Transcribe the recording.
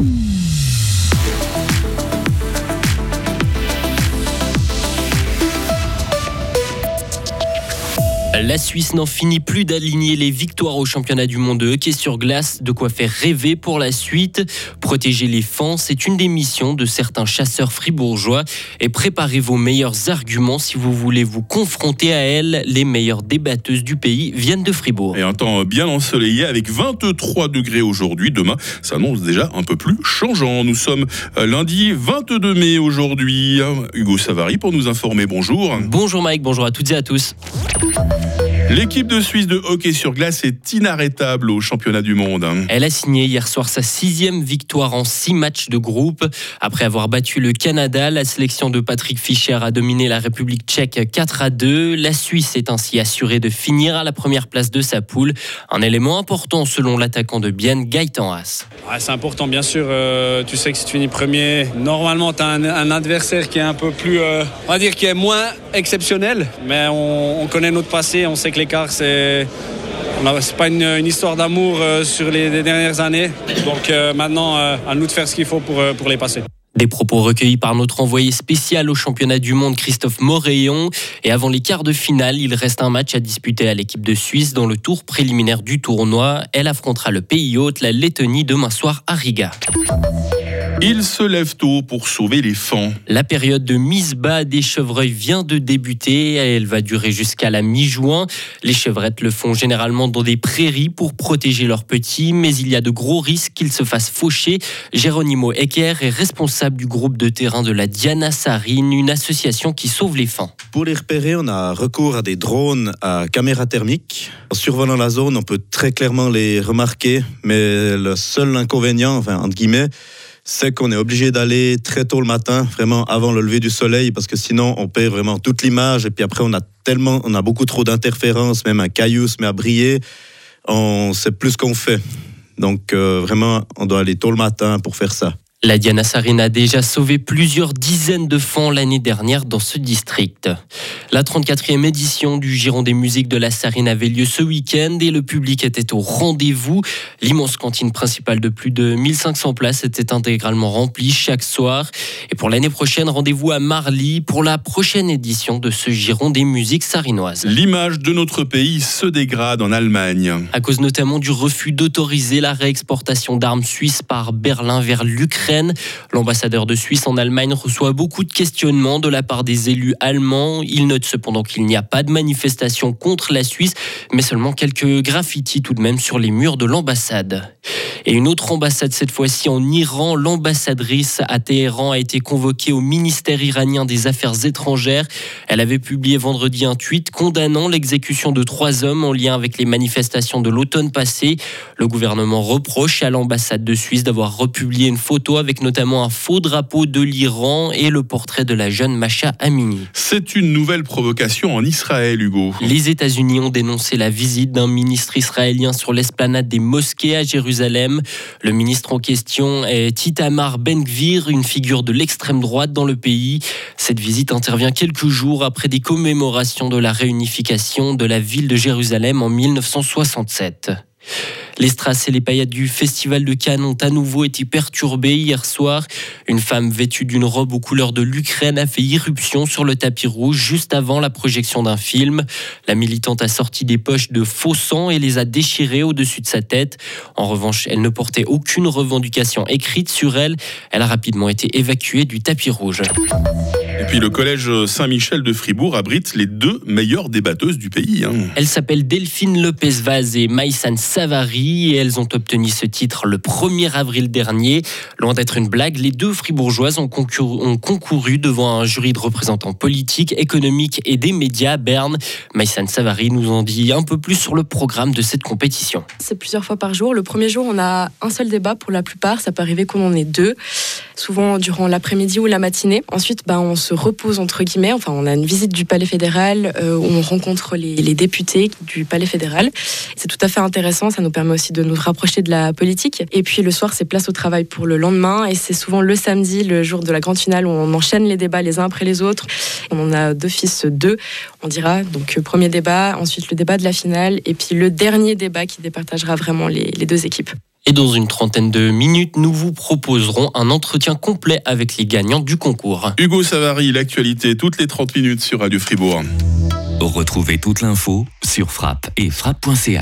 Mm-hmm. La Suisse n'en finit plus d'aligner les victoires au championnat du monde de hockey sur glace, de quoi faire rêver pour la suite. Protéger les fans, c'est une des missions de certains chasseurs fribourgeois et préparez vos meilleurs arguments si vous voulez vous confronter à elles. Les meilleures débatteuses du pays viennent de Fribourg. Et un temps bien ensoleillé avec 23 degrés aujourd'hui. Demain, ça annonce déjà un peu plus changeant. Nous sommes lundi 22 mai aujourd'hui. Hugo Savary pour nous informer. Bonjour. Bonjour Mike, bonjour à toutes et à tous. L'équipe de Suisse de hockey sur glace est inarrêtable au championnat du monde. Elle a signé hier soir sa sixième victoire en six matchs de groupe. Après avoir battu le Canada, la sélection de Patrick Fischer a dominé la République tchèque 4 à 2. La Suisse est ainsi assurée de finir à la première place de sa poule. Un élément important selon l'attaquant de Bienne, Gaëtan Haas. c'est important bien sûr. Euh, tu sais que si tu finis premier, normalement tu as un, adversaire qui est un peu plus, euh, on va dire, qui est moins exceptionnel. Mais on, on connaît notre passé, on sait que l'écart, c'est pas une, histoire d'amour euh, sur les, dernières années. Donc euh, maintenant, euh, à nous de faire ce qu'il faut pour, pour les passer. Des propos recueillis par notre envoyé spécial au championnat du monde, Christophe Moréon. Et avant les quarts de finale, il reste un match à disputer à l'équipe de Suisse dans le tour préliminaire du tournoi. Elle affrontera le pays hôte, la Lettonie, demain soir à Riga. Il se lève tôt pour sauver les fans. La période de mise bas des chevreuils vient de débuter. Elle va durer jusqu'à la mi-juin. Les chevrettes le font généralement dans des prairies pour protéger leurs petits, mais il y a de gros risques qu'ils se fassent faucher. Géronimo Ecker est responsable du groupe de terrain de la Diana Sarine, une association qui sauve les fans. Pour les repérer, on a recours à des drones à caméra thermique. En survolant la zone, on peut très clairement les remarquer, mais le seul inconvénient, enfin, entre guillemets, c'est qu'on est obligé d'aller très tôt le matin, vraiment avant le lever du soleil, parce que sinon on perd vraiment toute l'image. Et puis après, on a tellement, on a beaucoup trop d'interférences, même un caillou se met à briller, on sait plus ce qu'on fait. Donc euh, vraiment, on doit aller tôt le matin pour faire ça. La Diana Sarine a déjà sauvé plusieurs dizaines de fans l'année dernière dans ce district. La 34e édition du Giron des musiques de la Sarine avait lieu ce week-end et le public était au rendez-vous. L'immense cantine principale de plus de 1500 places était intégralement remplie chaque soir. Et pour l'année prochaine, rendez-vous à Marly pour la prochaine édition de ce Giron des musiques sarinoises. L'image de notre pays se dégrade en Allemagne. À cause notamment du refus d'autoriser la réexportation d'armes suisses par Berlin vers l'Ukraine L'ambassadeur de Suisse en Allemagne reçoit beaucoup de questionnements de la part des élus allemands. Il note cependant qu'il n'y a pas de manifestation contre la Suisse, mais seulement quelques graffitis tout de même sur les murs de l'ambassade. Et une autre ambassade, cette fois-ci en Iran, l'ambassadrice à Téhéran a été convoquée au ministère iranien des Affaires étrangères. Elle avait publié vendredi un tweet condamnant l'exécution de trois hommes en lien avec les manifestations de l'automne passé. Le gouvernement reproche à l'ambassade de Suisse d'avoir republié une photo avec notamment un faux drapeau de l'Iran et le portrait de la jeune Masha Amini. C'est une nouvelle provocation en Israël, Hugo. Les États-Unis ont dénoncé la visite d'un ministre israélien sur l'esplanade des mosquées à Jérusalem. Le ministre en question est Itamar Ben-Gvir, une figure de l'extrême droite dans le pays. Cette visite intervient quelques jours après des commémorations de la réunification de la ville de Jérusalem en 1967. Les strass et les paillettes du Festival de Cannes ont à nouveau été perturbées hier soir. Une femme vêtue d'une robe aux couleurs de l'Ukraine a fait irruption sur le tapis rouge juste avant la projection d'un film. La militante a sorti des poches de faux sang et les a déchirées au-dessus de sa tête. En revanche, elle ne portait aucune revendication écrite sur elle. Elle a rapidement été évacuée du tapis rouge. Et puis le collège Saint-Michel de Fribourg abrite les deux meilleures débatteuses du pays. Hein. Elles s'appellent Delphine Lopez-Vaz et Maïsan Savary et elles ont obtenu ce titre le 1er avril dernier. Loin d'être une blague, les deux fribourgeoises ont concouru, ont concouru devant un jury de représentants politiques, économiques et des médias à Berne. Maïsan Savary nous en dit un peu plus sur le programme de cette compétition. C'est plusieurs fois par jour. Le premier jour, on a un seul débat pour la plupart. Ça peut arriver qu'on en ait deux, souvent durant l'après-midi ou la matinée. Ensuite, ben, on se repose entre guillemets. Enfin, on a une visite du Palais fédéral euh, où on rencontre les, députés du Palais fédéral. C'est tout à fait intéressant. Ça nous permet aussi de nous rapprocher de la politique. Et puis le soir, c'est place au travail pour le lendemain. Et c'est souvent le samedi, le jour de la grande finale, où on enchaîne les débats les uns après les autres. On en a d'office deux, on dira. Donc euh, premier débat, ensuite le débat de la finale, et puis le dernier débat qui départagera vraiment les deux équipes. Et dans une trentaine de minutes, nous vous proposerons un entretien complet avec les gagnants du concours. Hugo Savary, l'actualité toutes les 30 minutes sur Radio Fribourg. Retrouvez toute l'info sur frappe et frappe.ca.